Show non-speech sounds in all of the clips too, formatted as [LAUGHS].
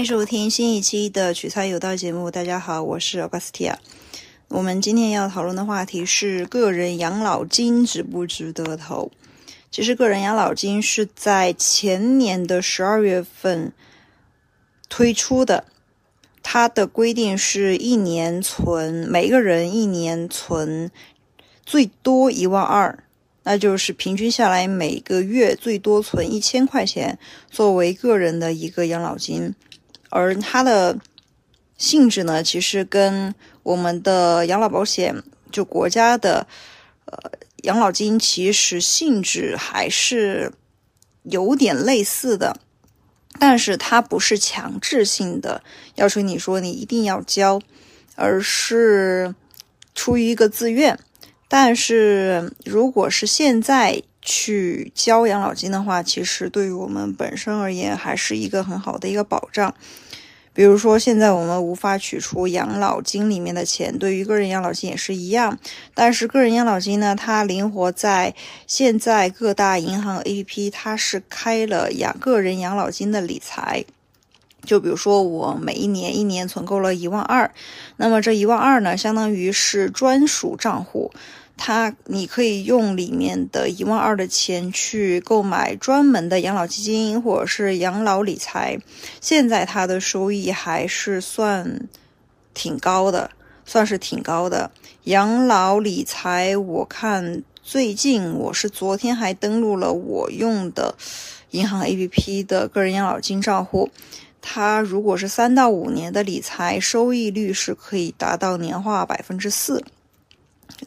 欢迎收听新一期的取材有道节目。大家好，我是 Augustia。我们今天要讨论的话题是个人养老金值不值得投？其实，个人养老金是在前年的十二月份推出的，它的规定是一年存，每个人一年存最多一万二。那就是平均下来每个月最多存一千块钱，作为个人的一个养老金，而它的性质呢，其实跟我们的养老保险就国家的呃养老金其实性质还是有点类似的，但是它不是强制性的要求你说你一定要交，而是出于一个自愿。但是，如果是现在去交养老金的话，其实对于我们本身而言，还是一个很好的一个保障。比如说，现在我们无法取出养老金里面的钱，对于个人养老金也是一样。但是，个人养老金呢，它灵活在现在各大银行 APP，它是开了养个人养老金的理财。就比如说，我每一年一年存够了一万二，那么这一万二呢，相当于是专属账户。它，你可以用里面的一万二的钱去购买专门的养老基金或者是养老理财。现在它的收益还是算挺高的，算是挺高的。养老理财，我看最近我是昨天还登录了我用的银行 APP 的个人养老金账户，它如果是三到五年的理财，收益率是可以达到年化百分之四。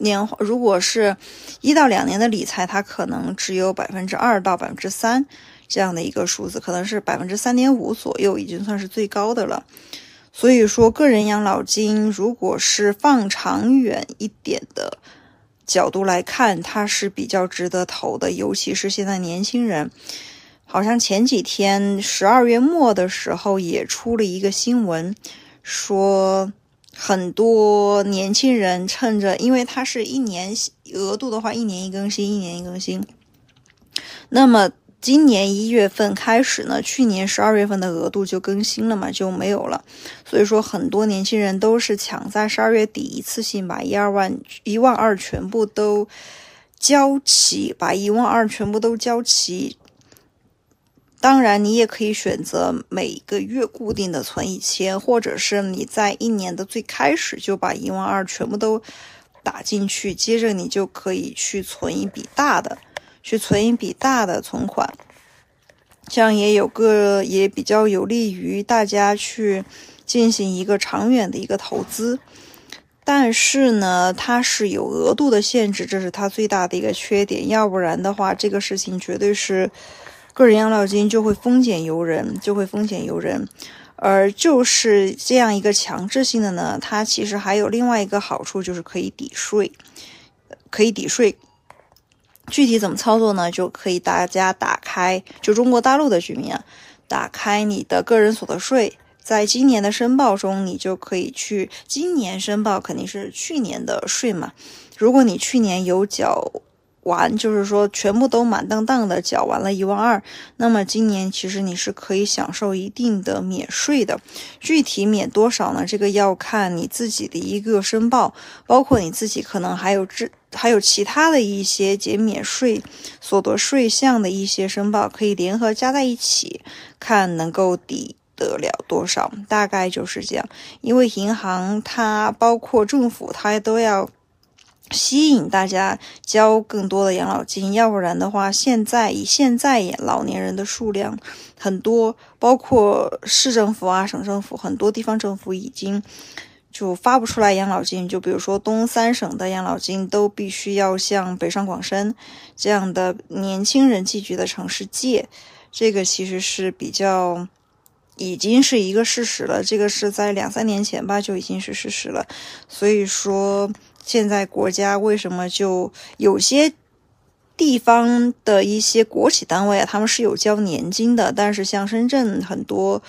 年如果是一到两年的理财，它可能只有百分之二到百分之三这样的一个数字，可能是百分之三点五左右，已经算是最高的了。所以说，个人养老金如果是放长远一点的角度来看，它是比较值得投的，尤其是现在年轻人。好像前几天十二月末的时候也出了一个新闻，说。很多年轻人趁着，因为它是一年额度的话，一年一更新，一年一更新。那么今年一月份开始呢，去年十二月份的额度就更新了嘛，就没有了。所以说，很多年轻人都是抢在十二月底一次性把一二万、一万二全部都交齐，把一万二全部都交齐。当然，你也可以选择每个月固定的存一千，或者是你在一年的最开始就把一万二全部都打进去，接着你就可以去存一笔大的，去存一笔大的存款，这样也有个也比较有利于大家去进行一个长远的一个投资。但是呢，它是有额度的限制，这是它最大的一个缺点。要不然的话，这个事情绝对是。个人养老金就会风险由人，就会风险由人，而就是这样一个强制性的呢，它其实还有另外一个好处，就是可以抵税，可以抵税。具体怎么操作呢？就可以大家打开，就中国大陆的居民啊，打开你的个人所得税，在今年的申报中，你就可以去今年申报肯定是去年的税嘛。如果你去年有缴。完就是说，全部都满当当的缴完了一万二，那么今年其实你是可以享受一定的免税的。具体免多少呢？这个要看你自己的一个申报，包括你自己可能还有这还有其他的一些减免税所得税项的一些申报，可以联合加在一起，看能够抵得了多少。大概就是这样，因为银行它包括政府它都要。吸引大家交更多的养老金，要不然的话，现在以现在老年人的数量很多，包括市政府啊、省政府，很多地方政府已经就发不出来养老金。就比如说东三省的养老金，都必须要向北上广深这样的年轻人聚集的城市借。这个其实是比较已经是一个事实了，这个是在两三年前吧就已经是事实了。所以说。现在国家为什么就有些地方的一些国企单位啊，他们是有交年金的，但是像深圳很多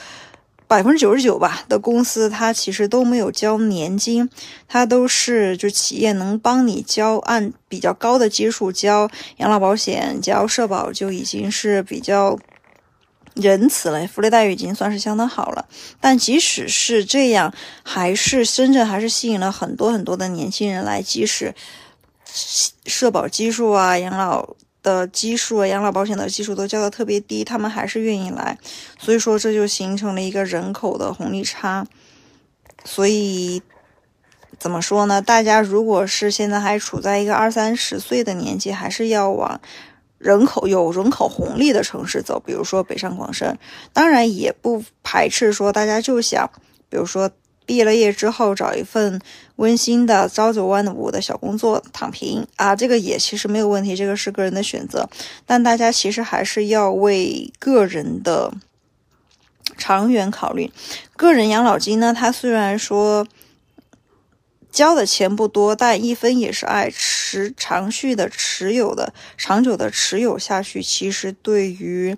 百分之九十九吧的公司，它其实都没有交年金，它都是就企业能帮你交，按比较高的基数交养老保险、交社保，就已经是比较仁慈了，福利待遇已经算是相当好了。但即使是这样，还是深圳还是吸引了很多很多的年轻人来，即使社保基数啊、养老的基数啊、养老保险的基数都交的特别低，他们还是愿意来。所以说，这就形成了一个人口的红利差。所以怎么说呢？大家如果是现在还处在一个二三十岁的年纪，还是要往。人口有人口红利的城市走，比如说北上广深，当然也不排斥说大家就想，比如说毕了业之后找一份温馨的朝九晚五的小工作躺平啊，这个也其实没有问题，这个是个人的选择。但大家其实还是要为个人的长远考虑。个人养老金呢，它虽然说。交的钱不多，但一分也是爱，持长续的持有的，长久的持有下去，其实对于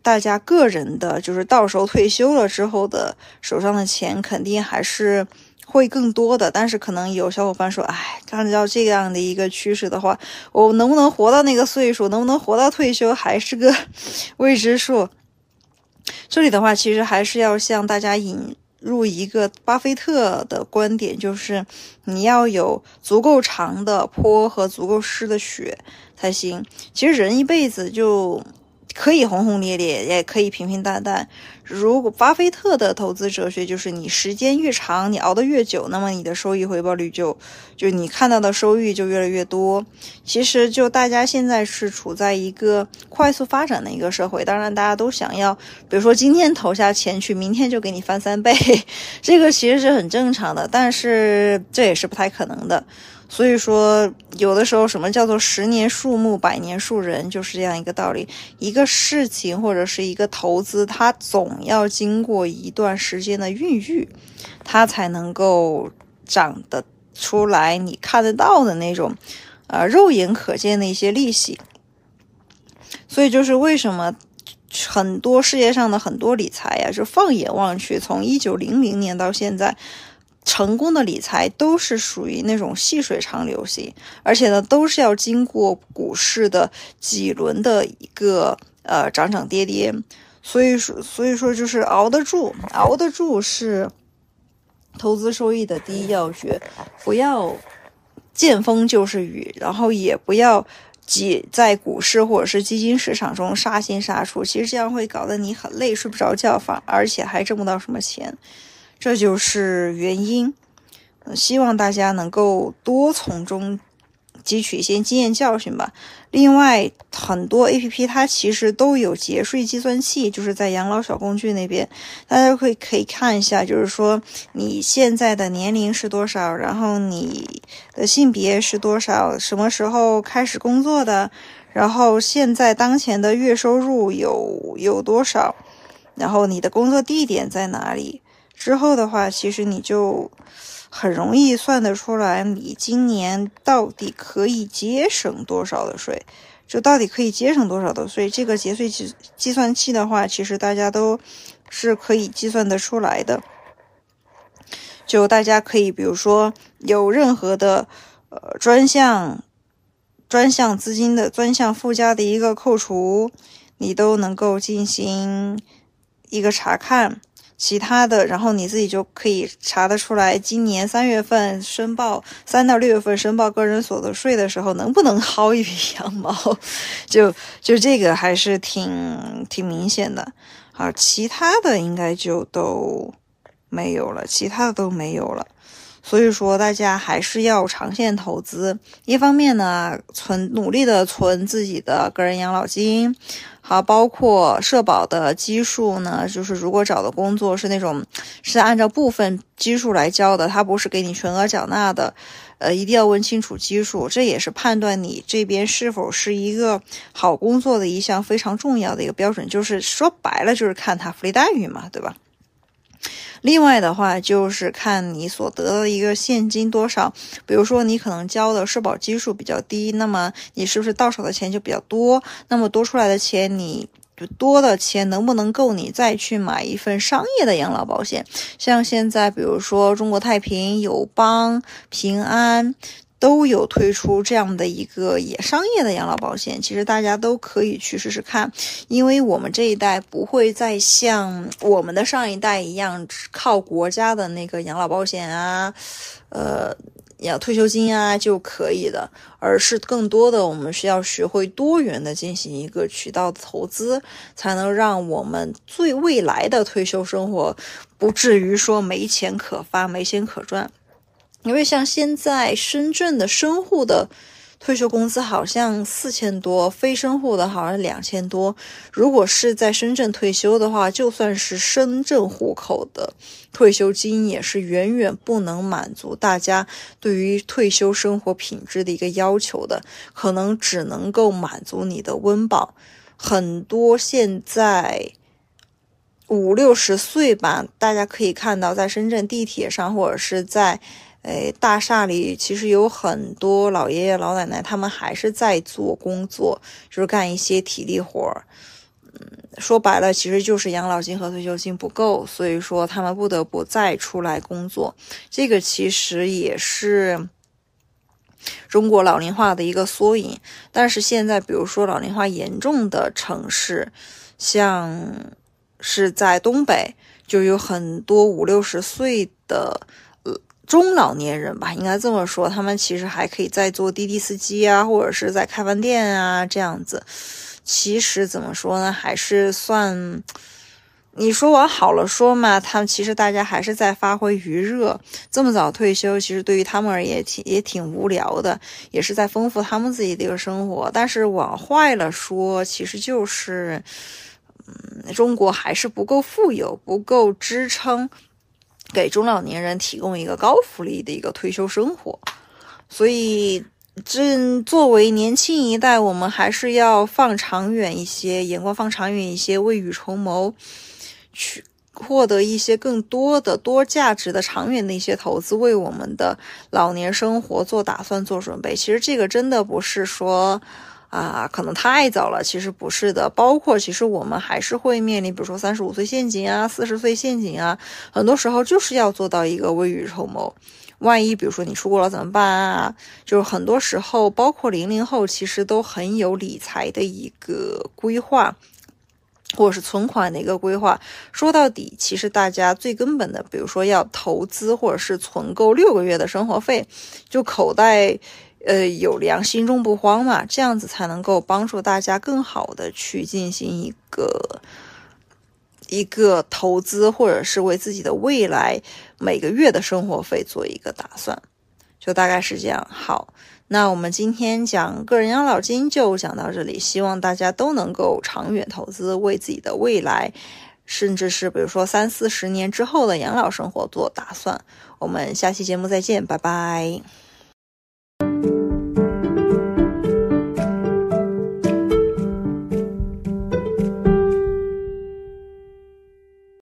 大家个人的，就是到时候退休了之后的手上的钱，肯定还是会更多的。但是可能有小伙伴说，哎，按照这样的一个趋势的话，我能不能活到那个岁数，能不能活到退休，还是个 [LAUGHS] 未知数。这里的话，其实还是要向大家引。入一个巴菲特的观点，就是你要有足够长的坡和足够湿的雪才行。其实人一辈子就。可以轰轰烈烈，也可以平平淡淡。如果巴菲特的投资哲学就是你时间越长，你熬得越久，那么你的收益回报率就就你看到的收益就越来越多。其实就大家现在是处在一个快速发展的一个社会，当然大家都想要，比如说今天投下钱去，明天就给你翻三倍，[LAUGHS] 这个其实是很正常的，但是这也是不太可能的。所以说，有的时候什么叫做十年树木，百年树人，就是这样一个道理。一个事情或者是一个投资，它总要经过一段时间的孕育，它才能够长得出来，你看得到的那种，呃，肉眼可见的一些利息。所以就是为什么很多世界上的很多理财呀，就放眼望去，从一九零零年到现在。成功的理财都是属于那种细水长流型，而且呢，都是要经过股市的几轮的一个呃涨涨跌跌，所以说，所以说就是熬得住，熬得住是投资收益的第一要诀，不要见风就是雨，然后也不要挤在股市或者是基金市场中杀进杀出，其实这样会搞得你很累，睡不着觉，反而且还挣不到什么钱。这就是原因，希望大家能够多从中汲取一些经验教训吧。另外，很多 A P P 它其实都有节税计算器，就是在养老小工具那边，大家可以可以看一下，就是说你现在的年龄是多少，然后你的性别是多少，什么时候开始工作的，然后现在当前的月收入有有多少，然后你的工作地点在哪里。之后的话，其实你就很容易算得出来，你今年到底可以节省多少的税，就到底可以节省多少的税。这个节税计计算器的话，其实大家都是可以计算得出来的。就大家可以，比如说有任何的呃专项专项资金的专项附加的一个扣除，你都能够进行一个查看。其他的，然后你自己就可以查得出来，今年三月份申报，三到六月份申报个人所得税的时候，能不能薅一笔羊毛？[LAUGHS] 就就这个还是挺挺明显的。好，其他的应该就都没有了，其他的都没有了。所以说，大家还是要长线投资。一方面呢，存努力的存自己的个人养老金，好，包括社保的基数呢，就是如果找的工作是那种是按照部分基数来交的，它不是给你全额缴纳的，呃，一定要问清楚基数，这也是判断你这边是否是一个好工作的一项非常重要的一个标准。就是说白了，就是看他福利待遇嘛，对吧？另外的话，就是看你所得的一个现金多少。比如说，你可能交的社保基数比较低，那么你是不是到手的钱就比较多？那么多出来的钱，你多的钱能不能够你再去买一份商业的养老保险？像现在，比如说中国太平、友邦、平安。都有推出这样的一个也商业的养老保险，其实大家都可以去试试看，因为我们这一代不会再像我们的上一代一样靠国家的那个养老保险啊，呃，养退休金啊就可以的，而是更多的我们需要学会多元的进行一个渠道投资，才能让我们最未来的退休生活不至于说没钱可发、没钱可赚。因为像现在深圳的深户的退休工资好像四千多，非深户的好像两千多。如果是在深圳退休的话，就算是深圳户口的退休金，也是远远不能满足大家对于退休生活品质的一个要求的，可能只能够满足你的温饱。很多现在五六十岁吧，大家可以看到，在深圳地铁上或者是在。哎，大厦里其实有很多老爷爷老奶奶，他们还是在做工作，就是干一些体力活儿。嗯，说白了，其实就是养老金和退休金不够，所以说他们不得不再出来工作。这个其实也是中国老龄化的一个缩影。但是现在，比如说老龄化严重的城市，像是在东北，就有很多五六十岁的。中老年人吧，应该这么说，他们其实还可以在做滴滴司机啊，或者是在开饭店啊这样子。其实怎么说呢，还是算，你说往好了说嘛，他们其实大家还是在发挥余热。这么早退休，其实对于他们而言挺也挺无聊的，也是在丰富他们自己的一个生活。但是往坏了说，其实就是，嗯，中国还是不够富有，不够支撑。给中老年人提供一个高福利的一个退休生活，所以这作为年轻一代，我们还是要放长远一些，眼光放长远一些，未雨绸缪，去获得一些更多的多价值的长远的一些投资，为我们的老年生活做打算、做准备。其实这个真的不是说。啊，可能太早了，其实不是的。包括其实我们还是会面临，比如说三十五岁陷阱啊，四十岁陷阱啊，很多时候就是要做到一个未雨绸缪。万一比如说你出国了怎么办啊？就是很多时候，包括零零后，其实都很有理财的一个规划，或者是存款的一个规划。说到底，其实大家最根本的，比如说要投资，或者是存够六个月的生活费，就口袋。呃，有粮，心中不慌嘛，这样子才能够帮助大家更好的去进行一个一个投资，或者是为自己的未来每个月的生活费做一个打算，就大概是这样。好，那我们今天讲个人养老金就讲到这里，希望大家都能够长远投资，为自己的未来，甚至是比如说三四十年之后的养老生活做打算。我们下期节目再见，拜拜。